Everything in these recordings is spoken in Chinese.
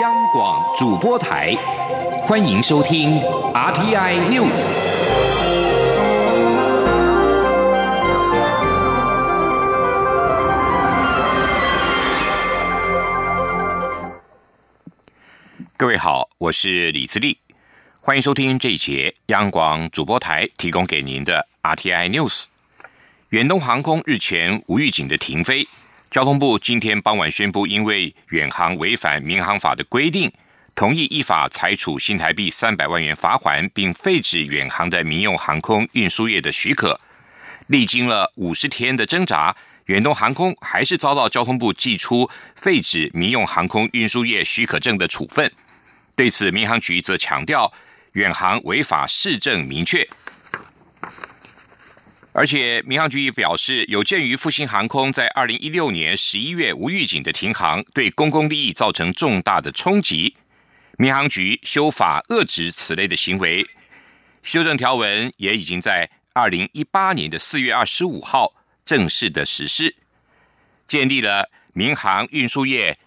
央广主播台，欢迎收听 RTI News。各位好，我是李自立，欢迎收听这一节央广主播台提供给您的 RTI News。远东航空日前无预警的停飞。交通部今天傍晚宣布，因为远航违反民航法的规定，同意依法裁处新台币三百万元罚款，并废止远航的民用航空运输业的许可。历经了五十天的挣扎，远东航空还是遭到交通部寄出废止民用航空运输业许可证的处分。对此，民航局则强调，远航违法事证明确。而且，民航局也表示，有鉴于复兴航空在二零一六年十一月无预警的停航，对公共利益造成重大的冲击，民航局修法遏制此类的行为。修正条文也已经在二零一八年的四月二十五号正式的实施，建立了民航运输业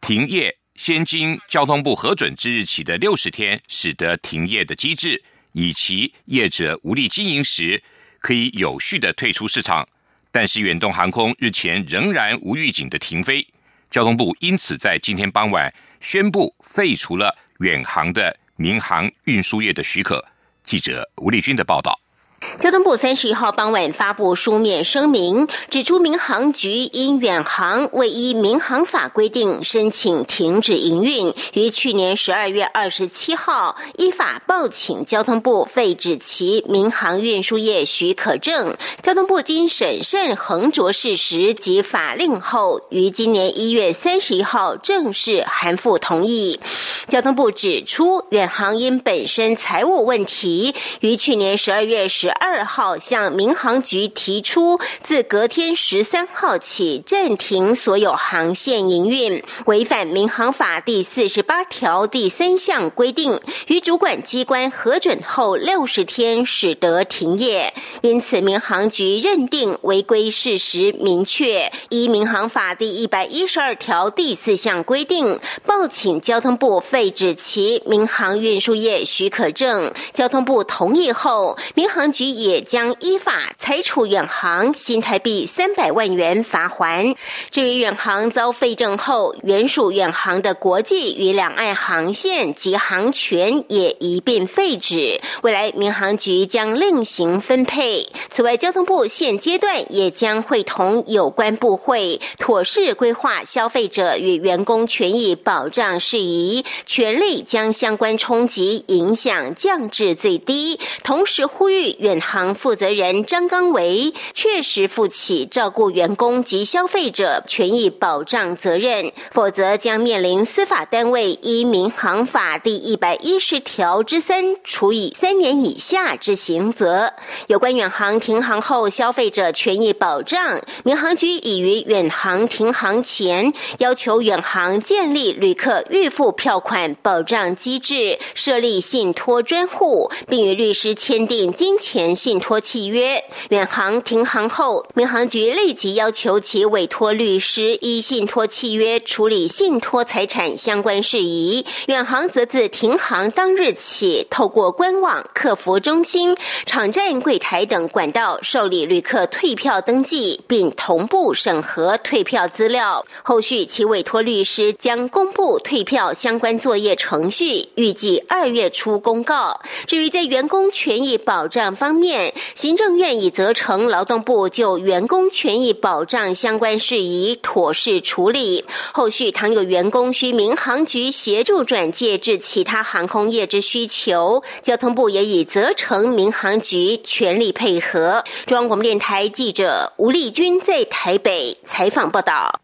停业先经交通部核准之日起的六十天，使得停业的机制，以其业者无力经营时。可以有序的退出市场，但是远东航空日前仍然无预警的停飞，交通部因此在今天傍晚宣布废除了远航的民航运输业的许可。记者吴立军的报道。交通部三十一号傍晚发布书面声明，指出民航局因远航未依民航法规定申请停止营运，于去年十二月二十七号依法报请交通部废止其民航运输业许可证。交通部经审慎衡酌事实及法令后，于今年一月三十一号正式函复同意。交通部指出，远航因本身财务问题，于去年十二月十。二号向民航局提出，自隔天十三号起暂停所有航线营运，违反民航法第四十八条第三项规定，于主管机关核准后六十天使得停业。因此，民航局认定违规事实明确，依民航法第一百一十二条第四项规定，报请交通部废止其民航运输业许可证。交通部同意后，民航局。也将依法裁处远航新台币三百万元罚还。至于远航遭废证后，原属远航的国际与两岸航线及航权也一并废止。未来民航局将另行分配。此外，交通部现阶段也将会同有关部会妥适规划消费者与员工权益保障事宜，全力将相关冲击影响降至最低。同时呼吁远。远航负责人张刚维确实负起照顾员工及消费者权益保障责任，否则将面临司法单位依民航法第一百一十条之三处以三年以下之刑责。有关远航停航后消费者权益保障，民航局已于远航停航前要求远航建立旅客预付票款保障机制，设立信托专户，并与律师签订金钱。信托契约，远航停航后，民航局立即要求其委托律师依信托契约处理信托财产相关事宜。远航则自停航当日起，透过官网、客服中心、场站柜台等管道受理旅客退票登记，并同步审核退票资料。后续其委托律师将公布退票相关作业程序，预计二月初公告。至于在员工权益保障方，面，行政院已责成劳动部就员工权益保障相关事宜妥善处理。后续倘有员工需民航局协助转介至其他航空业之需求，交通部也已责成民航局全力配合。中央广播电台记者吴丽君在台北采访报道。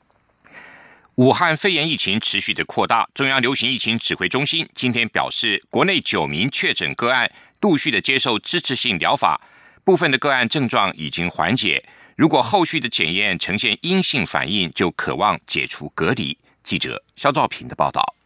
武汉肺炎疫情持续的扩大，中央流行疫情指挥中心今天表示，国内九名确诊个案。陆续的接受支持性疗法，部分的个案症状已经缓解。如果后续的检验呈现阴性反应，就渴望解除隔离。记者肖兆平的报道。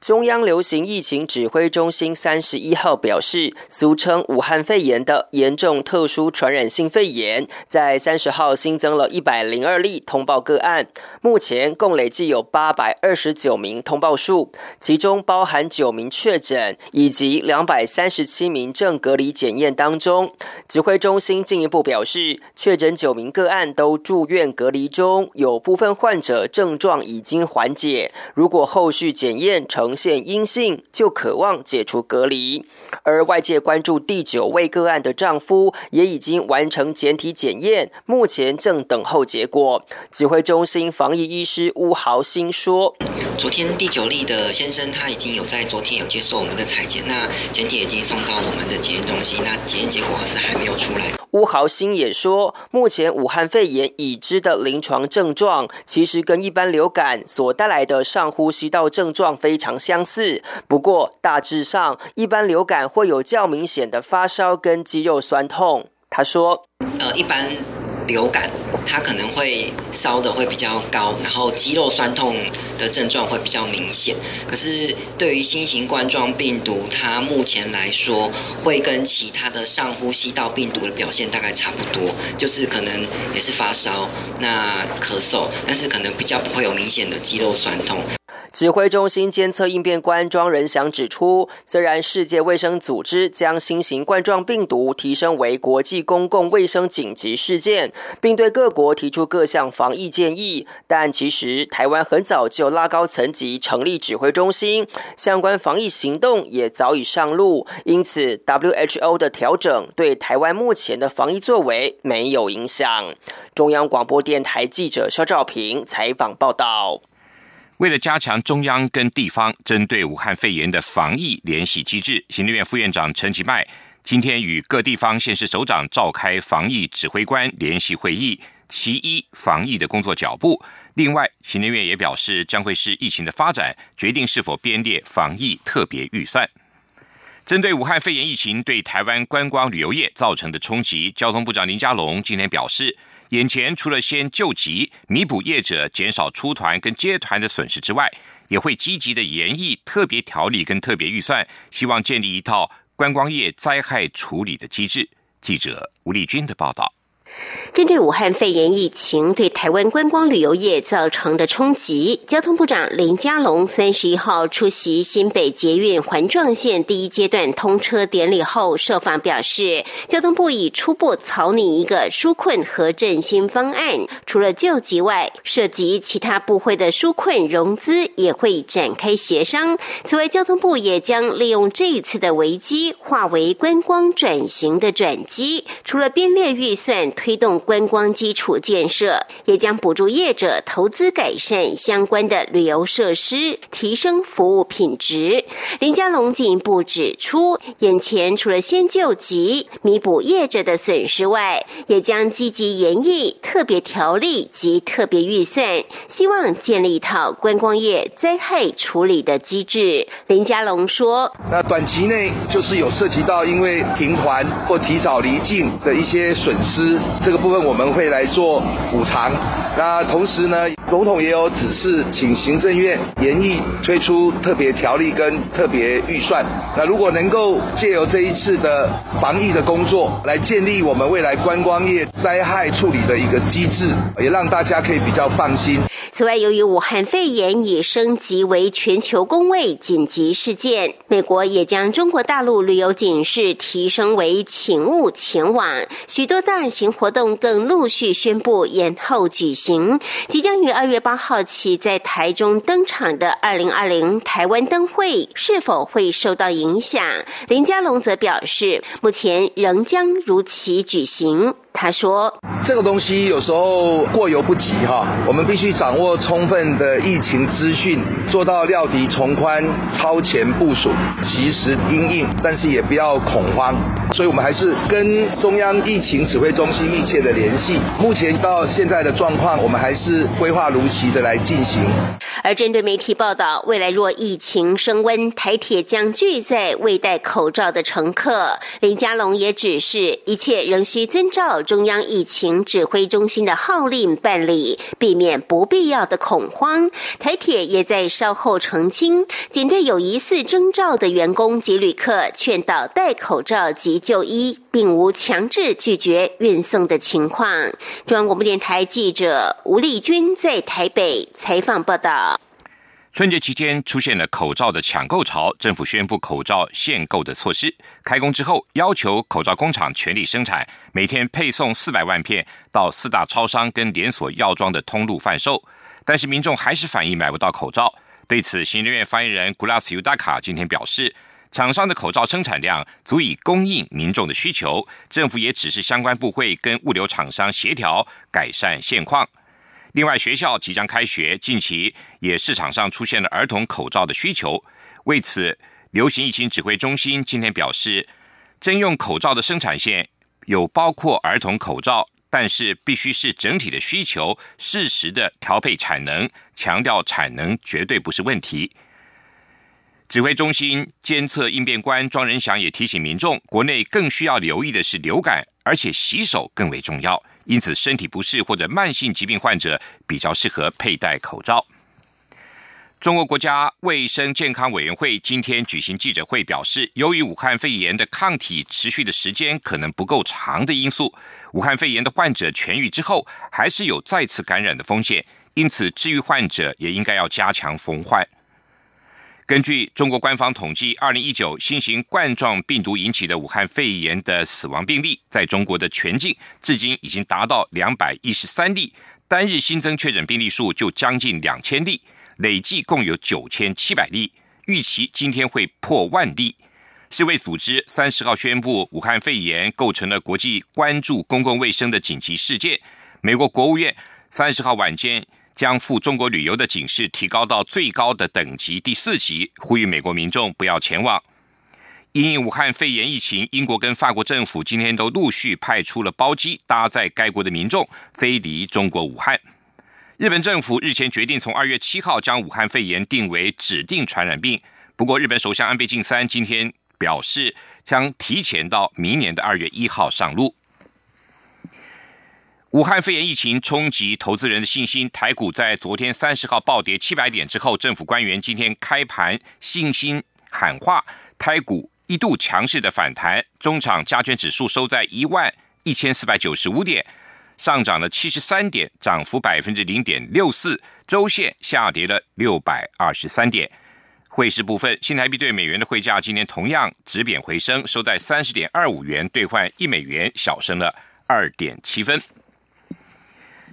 中央流行疫情指挥中心三十一号表示，俗称武汉肺炎的严重特殊传染性肺炎，在三十号新增了一百零二例通报个案，目前共累计有八百二十九名通报数，其中包含九名确诊以及两百三十七名正隔离检验当中。指挥中心进一步表示，确诊九名个案都住院隔离中，有部分患者症状已经缓解，如果后续检验呈呈现阴性就渴望解除隔离，而外界关注第九位个案的丈夫也已经完成检体检验，目前正等候结果。指挥中心防疫医师乌豪兴说：“昨天第九例的先生他已经有在昨天有接受我们的裁剪，那检体已经送到我们的检验中心，那检验结果是还没有出来。”巫豪新也说，目前武汉肺炎已知的临床症状，其实跟一般流感所带来的上呼吸道症状非常相似。不过，大致上，一般流感会有较明显的发烧跟肌肉酸痛。他说：“呃，一般。”流感，它可能会烧的会比较高，然后肌肉酸痛的症状会比较明显。可是对于新型冠状病毒，它目前来说会跟其他的上呼吸道病毒的表现大概差不多，就是可能也是发烧、那咳嗽，但是可能比较不会有明显的肌肉酸痛。指挥中心监测应变官庄仁祥指出，虽然世界卫生组织将新型冠状病毒提升为国际公共卫生紧急事件，并对各国提出各项防疫建议，但其实台湾很早就拉高层级成立指挥中心，相关防疫行动也早已上路，因此 WHO 的调整对台湾目前的防疫作为没有影响。中央广播电台记者肖兆平采访报道。为了加强中央跟地方针对武汉肺炎的防疫联系机制，行政院副院长陈其迈今天与各地方县市首长召开防疫指挥官联系会议，其一防疫的工作脚步。另外，行政院也表示，将会视疫情的发展，决定是否编列防疫特别预算。针对武汉肺炎疫情对台湾观光旅游业造成的冲击，交通部长林佳龙今天表示。眼前除了先救急、弥补业者减少出团跟接团的损失之外，也会积极的研议特别条例跟特别预算，希望建立一套观光业灾害处理的机制。记者吴丽君的报道。针对武汉肺炎疫情对台湾观光旅游业造成的冲击，交通部长林佳龙三十一号出席新北捷运环状线第一阶段通车典礼后，受访表示，交通部已初步草拟一个纾困和振兴方案，除了救急外，涉及其他部会的纾困融资也会展开协商。此外，交通部也将利用这一次的危机，化为观光转型的转机，除了编列预算。推动观光基础建设，也将补助业者投资改善相关的旅游设施，提升服务品质。林佳龙进一步指出，眼前除了先救急、弥补业者的损失外，也将积极研议特别条例及特别预算，希望建立一套观光业灾害处理的机制。林佳龙说：“那短期内就是有涉及到因为停环或提早离境的一些损失。”这个部分我们会来做补偿。那同时呢，总统也有指示，请行政院研议推出特别条例跟特别预算。那如果能够借由这一次的防疫的工作，来建立我们未来观光业灾害处理的一个机制，也让大家可以比较放心。此外，由于武汉肺炎已升级为全球公卫紧急事件，美国也将中国大陆旅游警示提升为请勿前往，许多大型。活动更陆续宣布延后举行，即将于二月八号起在台中登场的二零二零台湾灯会是否会受到影响？林佳龙则表示，目前仍将如期举行。他说：“这个东西有时候过犹不及哈，我们必须掌握充分的疫情资讯，做到料敌从宽、超前部署、及时应应，但是也不要恐慌。所以我们还是跟中央疫情指挥中心密切的联系。目前到现在的状况，我们还是规划如期的来进行。而针对媒体报道，未来若疫情升温，台铁将拒载未戴口罩的乘客，林佳龙也指示，一切仍需遵照。”中央疫情指挥中心的号令办理，避免不必要的恐慌。台铁也在稍后澄清，仅对有疑似征兆的员工及旅客劝导戴口罩及就医，并无强制拒绝运送的情况。中央广播电台记者吴丽君在台北采访报道。春节期间出现了口罩的抢购潮，政府宣布口罩限购的措施。开工之后，要求口罩工厂全力生产，每天配送四百万片到四大超商跟连锁药妆的通路贩售。但是民众还是反映买不到口罩。对此，行政院发言人古拉斯尤达卡今天表示，厂商的口罩生产量足以供应民众的需求，政府也只是相关部会跟物流厂商协调改善现况。另外，学校即将开学，近期也市场上出现了儿童口罩的需求。为此，流行疫情指挥中心今天表示，征用口罩的生产线有包括儿童口罩，但是必须是整体的需求，适时的调配产能，强调产能绝对不是问题。指挥中心监测应变官庄仁祥也提醒民众，国内更需要留意的是流感，而且洗手更为重要。因此，身体不适或者慢性疾病患者比较适合佩戴口罩。中国国家卫生健康委员会今天举行记者会，表示，由于武汉肺炎的抗体持续的时间可能不够长的因素，武汉肺炎的患者痊愈之后，还是有再次感染的风险。因此，治愈患者也应该要加强防患。根据中国官方统计，二零一九新型冠状病毒引起的武汉肺炎的死亡病例，在中国的全境至今已经达到两百一十三例，单日新增确诊病例数就将近两千例，累计共有九千七百例，预期今天会破万例。世卫组织三十号宣布，武汉肺炎构成了国际关注公共卫生的紧急事件。美国国务院三十号晚间。将赴中国旅游的警示提高到最高的等级第四级，呼吁美国民众不要前往。因武汉肺炎疫情，英国跟法国政府今天都陆续派出了包机搭载该国的民众飞离中国武汉。日本政府日前决定从二月七号将武汉肺炎定为指定传染病，不过日本首相安倍晋三今天表示将提前到明年的二月一号上路。武汉肺炎疫情冲击投资人的信心，台股在昨天三十号暴跌七百点之后，政府官员今天开盘信心喊话，台股一度强势的反弹，中场加权指数收在一万一千四百九十五点，上涨了七十三点，涨幅百分之零点六四，周线下跌了六百二十三点。汇市部分，新台币对美元的汇价今天同样止贬回升，收在三十点二五元兑换一美元，小升了二点七分。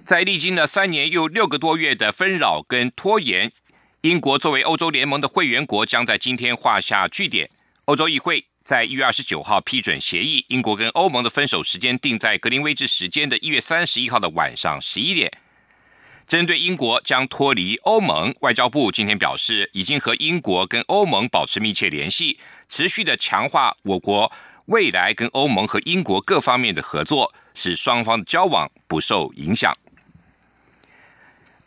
在历经了三年又六个多月的纷扰跟拖延，英国作为欧洲联盟的会员国，将在今天画下句点。欧洲议会在一月二十九号批准协议，英国跟欧盟的分手时间定在格林威治时间的一月三十一号的晚上十一点。针对英国将脱离欧盟，外交部今天表示，已经和英国跟欧盟保持密切联系，持续的强化我国未来跟欧盟和英国各方面的合作，使双方的交往不受影响。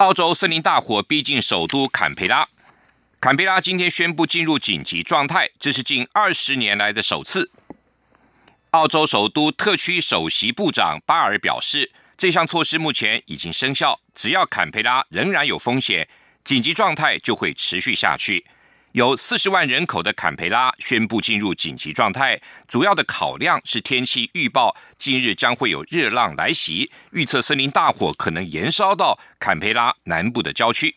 澳洲森林大火逼近首都坎培拉，坎培拉今天宣布进入紧急状态，这是近二十年来的首次。澳洲首都特区首席部长巴尔表示，这项措施目前已经生效，只要坎培拉仍然有风险，紧急状态就会持续下去。有四十万人口的坎培拉宣布进入紧急状态，主要的考量是天气预报，今日将会有热浪来袭，预测森林大火可能延烧到坎培拉南部的郊区。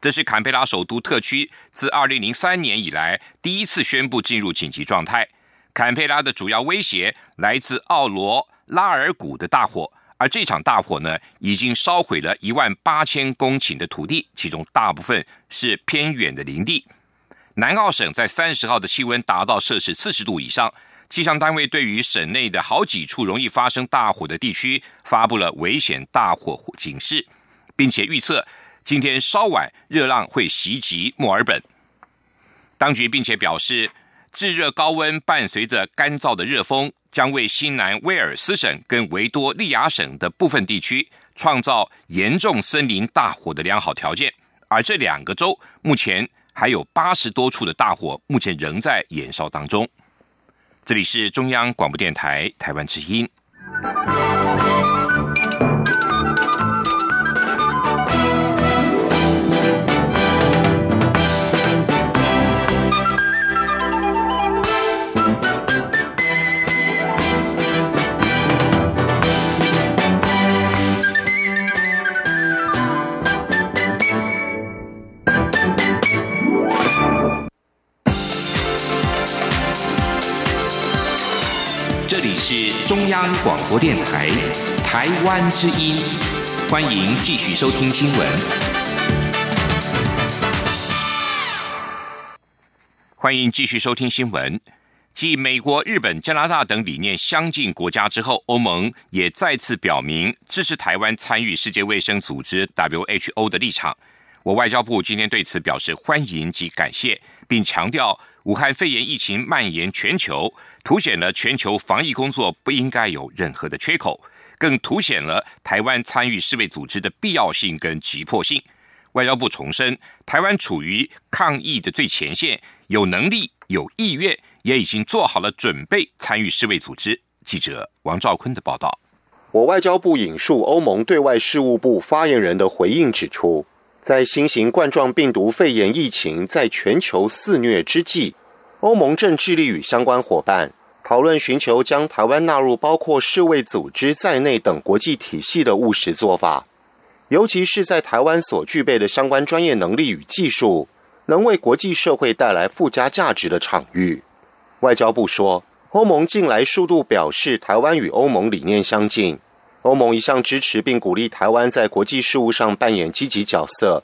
这是坎培拉首都特区自二零零三年以来第一次宣布进入紧急状态。坎培拉的主要威胁来自奥罗拉尔谷的大火，而这场大火呢，已经烧毁了一万八千公顷的土地，其中大部分是偏远的林地。南澳省在三十号的气温达到摄氏四十度以上，气象单位对于省内的好几处容易发生大火的地区发布了危险大火警示，并且预测今天稍晚热浪会袭击墨尔本。当局并且表示，炙热高温伴随着干燥的热风，将为新南威尔斯省跟维多利亚省的部分地区创造严重森林大火的良好条件，而这两个州目前。还有八十多处的大火，目前仍在燃烧当中。这里是中央广播电台台湾之音。这里是中央广播电台台湾之音，欢迎继续收听新闻。欢迎继续收听新闻。继美国、日本、加拿大等理念相近国家之后，欧盟也再次表明支持台湾参与世界卫生组织 （WHO） 的立场。我外交部今天对此表示欢迎及感谢，并强调武汉肺炎疫情蔓延全球，凸显了全球防疫工作不应该有任何的缺口，更凸显了台湾参与世卫组织的必要性跟急迫性。外交部重申，台湾处于抗疫的最前线，有能力、有意愿，也已经做好了准备参与世卫组织。记者王兆坤的报道。我外交部引述欧盟对外事务部发言人的回应指出。在新型冠状病毒肺炎疫情在全球肆虐之际，欧盟正致力与相关伙伴讨论寻求将台湾纳入包括世卫组织在内等国际体系的务实做法，尤其是在台湾所具备的相关专业能力与技术能为国际社会带来附加价值的场域。外交部说，欧盟近来数度表示台湾与欧盟理念相近。欧盟一向支持并鼓励台湾在国际事务上扮演积极角色，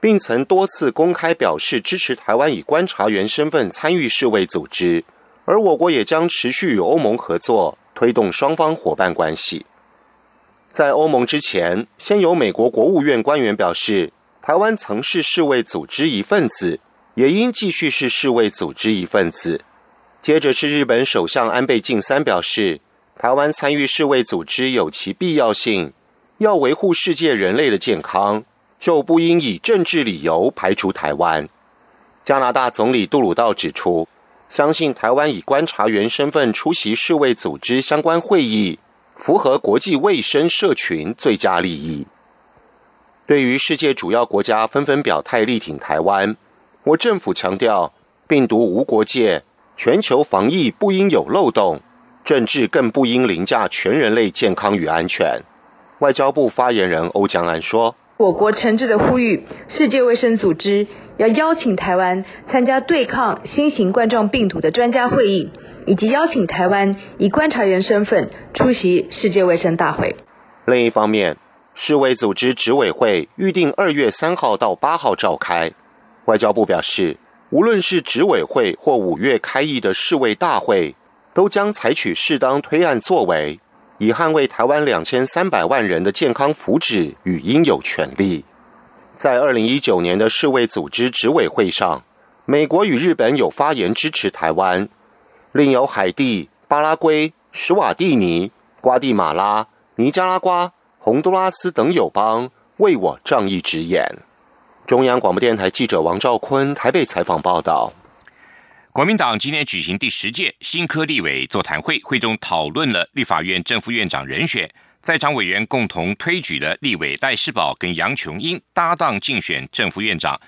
并曾多次公开表示支持台湾以观察员身份参与世卫组织，而我国也将持续与欧盟合作，推动双方伙伴关系。在欧盟之前，先由美国国务院官员表示，台湾曾是世卫组织一份子，也应继续是世卫组织一份子。接着是日本首相安倍晋三表示。台湾参与世卫组织有其必要性，要维护世界人类的健康，就不应以政治理由排除台湾。加拿大总理杜鲁道指出，相信台湾以观察员身份出席世卫组织相关会议，符合国际卫生社群最佳利益。对于世界主要国家纷纷表态力挺台湾，我政府强调，病毒无国界，全球防疫不应有漏洞。政治更不应凌驾全人类健康与安全。外交部发言人欧江安说：“我国诚挚的呼吁，世界卫生组织要邀请台湾参加对抗新型冠状病毒的专家会议，以及邀请台湾以观察员身份出席世界卫生大会。”另一方面，世卫组织执委会预定二月三号到八号召开。外交部表示，无论是执委会或五月开议的世卫大会。都将采取适当推案作为，以捍卫台湾两千三百万人的健康福祉与应有权利。在二零一九年的世卫组织执委会上，美国与日本有发言支持台湾，另有海地、巴拉圭、史瓦蒂尼、瓜地马拉、尼加拉瓜、洪都拉斯等友邦为我仗义直言。中央广播电台记者王兆坤台北采访报道。国民党今天举行第十届新科立委座谈会，会中讨论了立法院正副院长人选，在场委员共同推举了立委赖世宝跟杨琼英搭档竞选正副院长。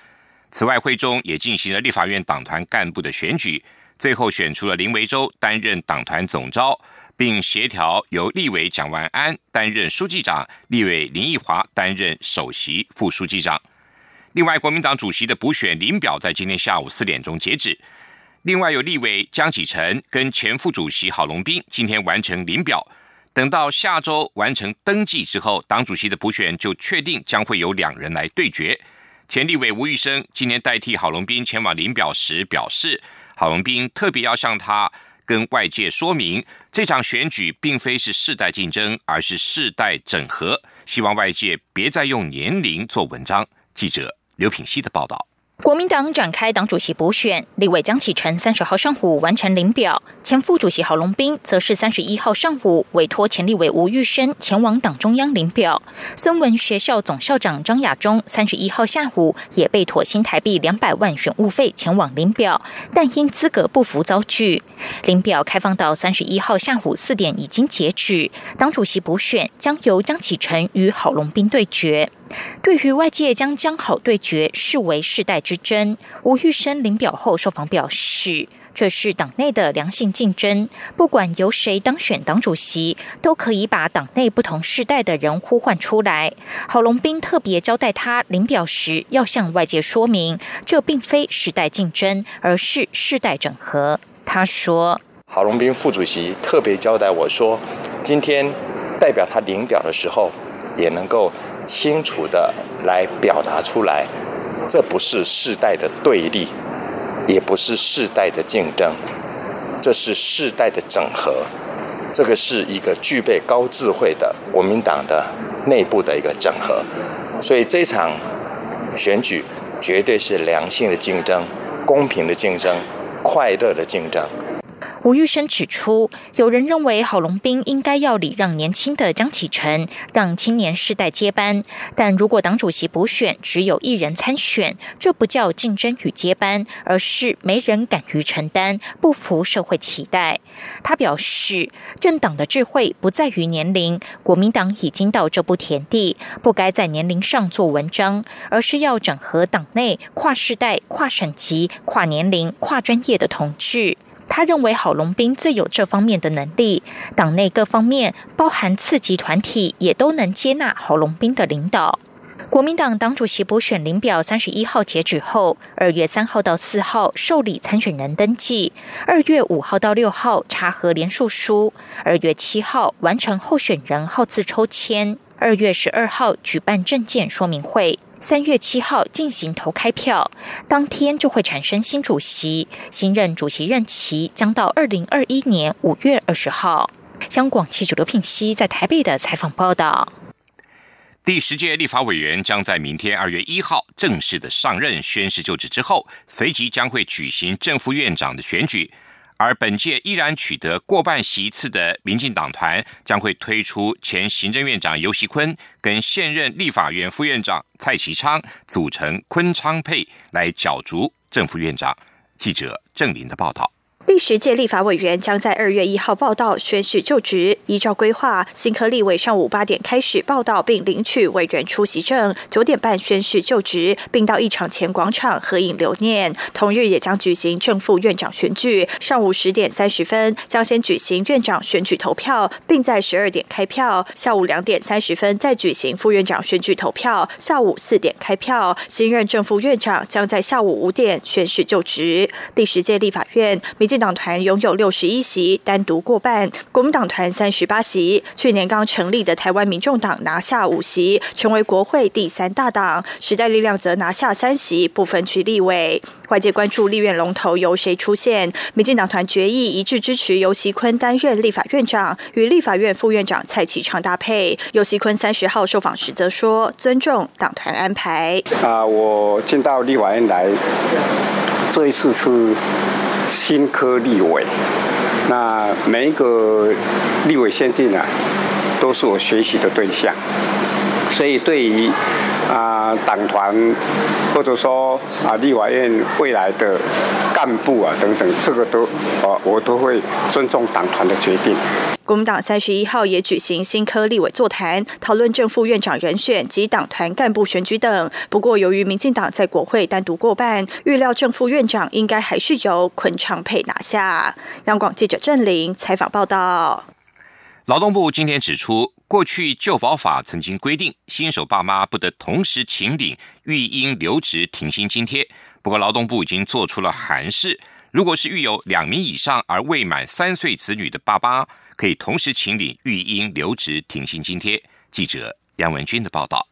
此外，会中也进行了立法院党团干部的选举，最后选出了林维洲担任党团总召，并协调由立委蒋万安担任书记长，立委林奕华担任首席副书记长。另外，国民党主席的补选临表在今天下午四点钟截止。另外有立委江启臣跟前副主席郝龙斌今天完成临表，等到下周完成登记之后，党主席的补选就确定将会有两人来对决。前立委吴玉生今天代替郝龙斌前往临表时表示，郝龙斌特别要向他跟外界说明，这场选举并非是世代竞争，而是世代整合，希望外界别再用年龄做文章。记者刘品希的报道。国民党展开党主席补选，立委江启臣三十号上午完成领表，前副主席郝龙斌则是三十一号上午委托前立委吴玉生前往党中央领表。孙文学校总校长张亚中三十一号下午也被妥新台币两百万选务费前往领表，但因资格不符遭拒。领表开放到三十一号下午四点已经截止，党主席补选将由江启臣与郝龙斌对决。对于外界将江好对决视为世代之争，吴玉生领表后受访表示，这是党内的良性竞争，不管由谁当选党主席，都可以把党内不同世代的人呼唤出来。郝龙斌特别交代他领表时要向外界说明，这并非世代竞争，而是世代整合。他说。郝龙斌副主席特别交代我说，今天代表他领表的时候，也能够清楚的来表达出来，这不是世代的对立，也不是世代的竞争，这是世代的整合，这个是一个具备高智慧的国民党的内部的一个整合，所以这场选举绝对是良性的竞争、公平的竞争、快乐的竞争。吴玉生指出，有人认为郝龙斌应该要礼让年轻的江启臣，让青年世代接班。但如果党主席补选只有一人参选，这不叫竞争与接班，而是没人敢于承担，不服社会期待。他表示，政党的智慧不在于年龄，国民党已经到这步田地，不该在年龄上做文章，而是要整合党内跨世代、跨省级、跨年龄、跨专业的同志。他认为郝龙斌最有这方面的能力，党内各方面，包含次级团体，也都能接纳郝龙斌的领导。国民党党主席补选领表三十一号截止后，二月三号到四号受理参选人登记，二月五号到六号查核联署书，二月七号完成候选人号字抽签，二月十二号举办证件说明会。三月七号进行投开票，当天就会产生新主席，新任主席任期将到二零二一年五月二十号。香港记者刘品熙在台北的采访报道。第十届立法委员将在明天二月一号正式的上任宣誓就职之后，随即将会举行正副院长的选举。而本届依然取得过半席次的民进党团将会推出前行政院长游锡坤跟现任立法院副院长蔡其昌组成昆昌配来角逐正副院长。记者郑林的报道。第十届立法委员将在二月一号报道宣誓就职。依照规划，新科立委上午八点开始报道并领取委员出席证，九点半宣誓就职，并到议场前广场合影留念。同日也将举行正副院长选举。上午十点三十分将先举行院长选举投票，并在十二点开票。下午两点三十分再举行副院长选举投票。下午四点开票。新任正副院长将在下午五点宣誓就职。第十届立法院民进。党团拥有六十一席，单独过半；国民党团三十八席。去年刚成立的台湾民众党拿下五席，成为国会第三大党。时代力量则拿下三席，不分区立委。外界关注立院龙头由谁出现？民进党团决议一致支持尤锡坤担任立法院长，与立法院副院长蔡启昌搭配。尤锡坤三十号受访时则说：“尊重党团安排。”啊，我进到立法院来，这一次是。新科立委，那每一个立委先进啊，都是我学习的对象，所以对于啊党团或者说啊立法院未来的干部啊等等，这个都啊我都会尊重党团的决定。国民党三十一号也举行新科立委座谈，讨论正副院长人选及党团干部选举等。不过，由于民进党在国会单独过半，预料正副院长应该还是由昆昌佩拿下。央广记者郑玲采访报道。劳动部今天指出，过去旧保法曾经规定，新手爸妈不得同时请领育婴留职停薪津贴。不过，劳动部已经做出了函释，如果是育有两名以上而未满三岁子女的爸爸。可以同时请领育婴留职停薪津贴。记者杨文军的报道。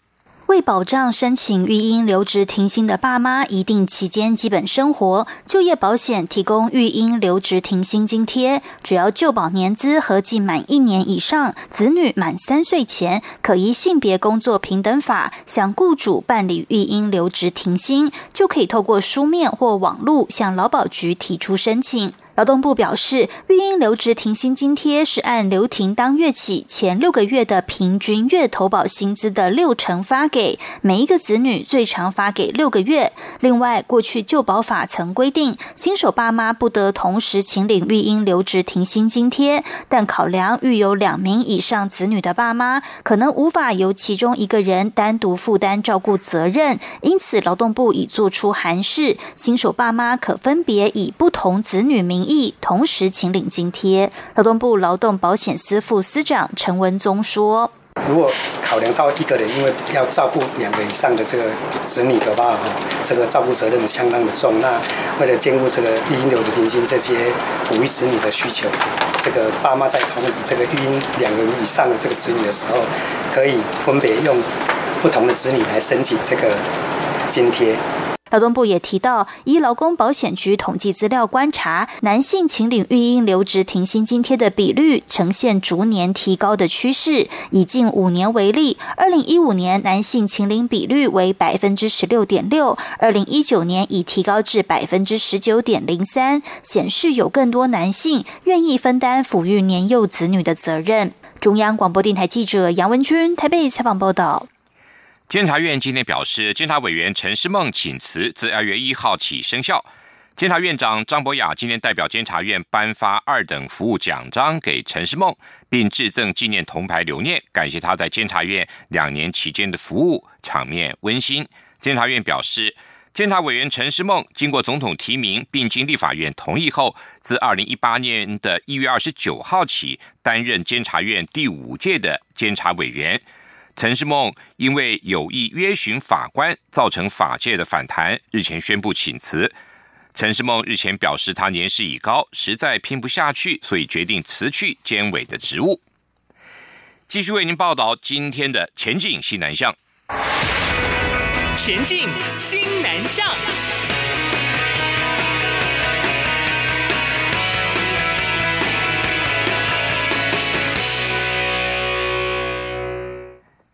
为保障申请育婴留职停薪的爸妈一定期间基本生活，就业保险提供育婴留职停薪津贴。只要就保年资合计满一年以上，子女满三岁前，可依性别工作平等法向雇主办理育婴留职停薪，就可以透过书面或网络向劳保局提出申请。劳动部表示，育婴留职停薪津贴是按留停当月起前六个月的平均月投保薪资的六成发给每一个子女，最长发给六个月。另外，过去旧保法曾规定，新手爸妈不得同时请领育婴留职停薪津贴，但考量育有两名以上子女的爸妈可能无法由其中一个人单独负担照顾责任，因此劳动部已做出函释，新手爸妈可分别以不同子女名。意同时请领津贴。劳动部劳动保险司副司长陈文宗说：“如果考量到一个人，因为要照顾两个以上的这个子女的话，哈，这个照顾责任相当的重。那为了兼顾这个育婴留职停薪这些哺育子女的需求，这个爸妈在同时这个育婴两个以上的这个子女的时候，可以分别用不同的子女来申请这个津贴。劳动部也提到，依劳工保险局统计资料观察，男性请领育婴留职停薪津贴的比率呈现逐年提高的趋势。以近五年为例，二零一五年男性请领比率为百分之十六点六，二零一九年已提高至百分之十九点零三，显示有更多男性愿意分担抚育年幼子女的责任。中央广播电台记者杨文君台北采访报道。监察院今天表示，监察委员陈世梦请辞自二月一号起生效。监察院长张博雅今天代表监察院颁发二等服务奖章给陈世梦，并致赠纪念铜牌留念，感谢他在监察院两年期间的服务，场面温馨。监察院表示，监察委员陈世梦经过总统提名，并经立法院同意后，自二零一八年的一月二十九号起担任监察院第五届的监察委员。陈世梦因为有意约询法官，造成法界的反弹，日前宣布请辞。陈世梦日前表示，他年事已高，实在拼不下去，所以决定辞去监委的职务。继续为您报道今天的前进西南向。前进新南向。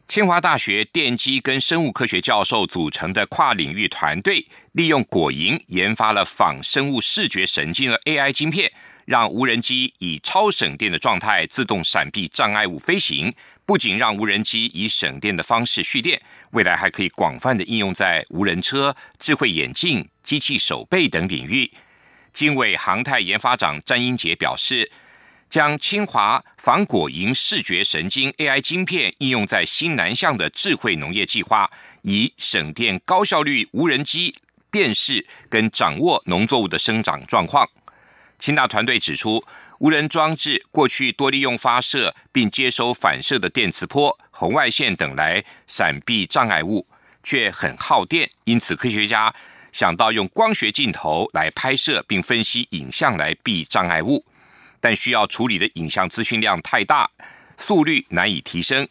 清华大学电机跟生物科学教授组成的跨领域团队，利用果蝇研发了仿生物视觉神经的 AI 晶片，让无人机以超省电的状态自动闪避障碍物飞行。不仅让无人机以省电的方式蓄电，未来还可以广泛的应用在无人车、智慧眼镜、机器手背等领域。经纬航太研发长詹英杰表示。将清华仿果蝇视觉神经 AI 晶片应用在新南向的智慧农业计划，以省电、高效率无人机辨识跟掌握农作物的生长状况。清大团队指出，无人装置过去多利用发射并接收反射的电磁波、红外线等来闪避障碍物，却很耗电，因此科学家想到用光学镜头来拍摄并分析影像来避障碍物。但需要处理的影像资讯量太大，速率难以提升。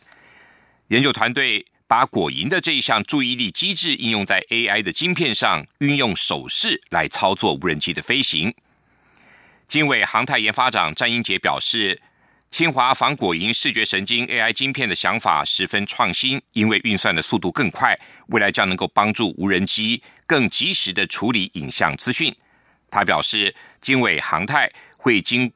研究团队把果蝇的这一项注意力机制应用在 AI 的晶片上，运用手势来操作无人机的飞行。经纬航太研发长詹英杰表示，清华仿果蝇视觉神经 AI 晶片的想法十分创新，因为运算的速度更快，未来将能够帮助无人机更及时的处理影像资讯。他表示，经纬航太会经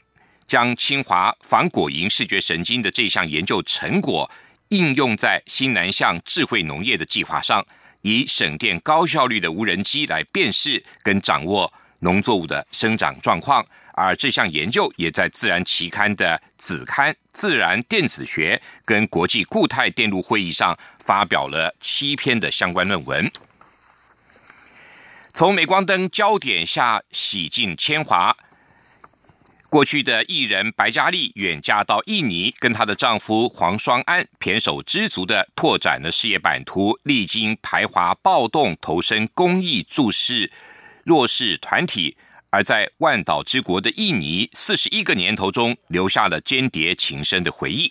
将清华仿果蝇视觉神经的这项研究成果应用在新南向智慧农业的计划上，以省电高效率的无人机来辨识跟掌握农作物的生长状况。而这项研究也在《自然》期刊的子刊《自然电子学》跟国际固态电路会议上发表了七篇的相关论文。从镁光灯焦点下洗进铅华。过去的艺人白嘉丽远嫁到印尼，跟她的丈夫黄双安胼手知足的拓展了事业版图，历经排华暴动，投身公益注视弱势团体，而在万岛之国的印尼，四十一个年头中留下了间谍情深的回忆。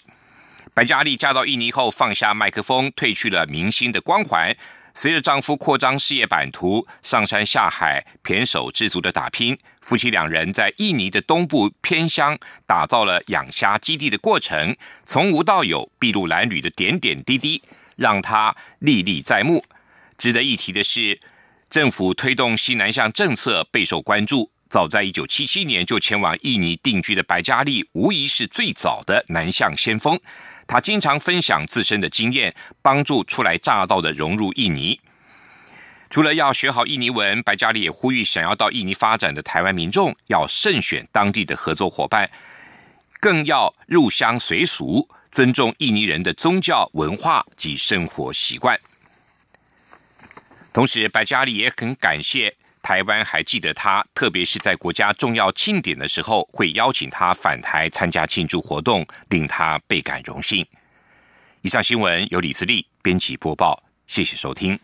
白嘉丽嫁到印尼后，放下麦克风，褪去了明星的光环。随着丈夫扩张事业版图，上山下海，胼手知足的打拼，夫妻两人在印尼的东部偏乡打造了养虾基地的过程，从无到有，筚路蓝缕的点点滴滴，让他历历在目。值得一提的是，政府推动西南向政策备受关注。早在一九七七年就前往印尼定居的白嘉丽，无疑是最早的南向先锋。他经常分享自身的经验，帮助初来乍到的融入印尼。除了要学好印尼文，白嘉丽也呼吁想要到印尼发展的台湾民众要慎选当地的合作伙伴，更要入乡随俗，尊重印尼人的宗教文化及生活习惯。同时，白嘉丽也很感谢。台湾还记得他，特别是在国家重要庆典的时候，会邀请他返台参加庆祝活动，令他倍感荣幸。以上新闻由李自力编辑播报，谢谢收听。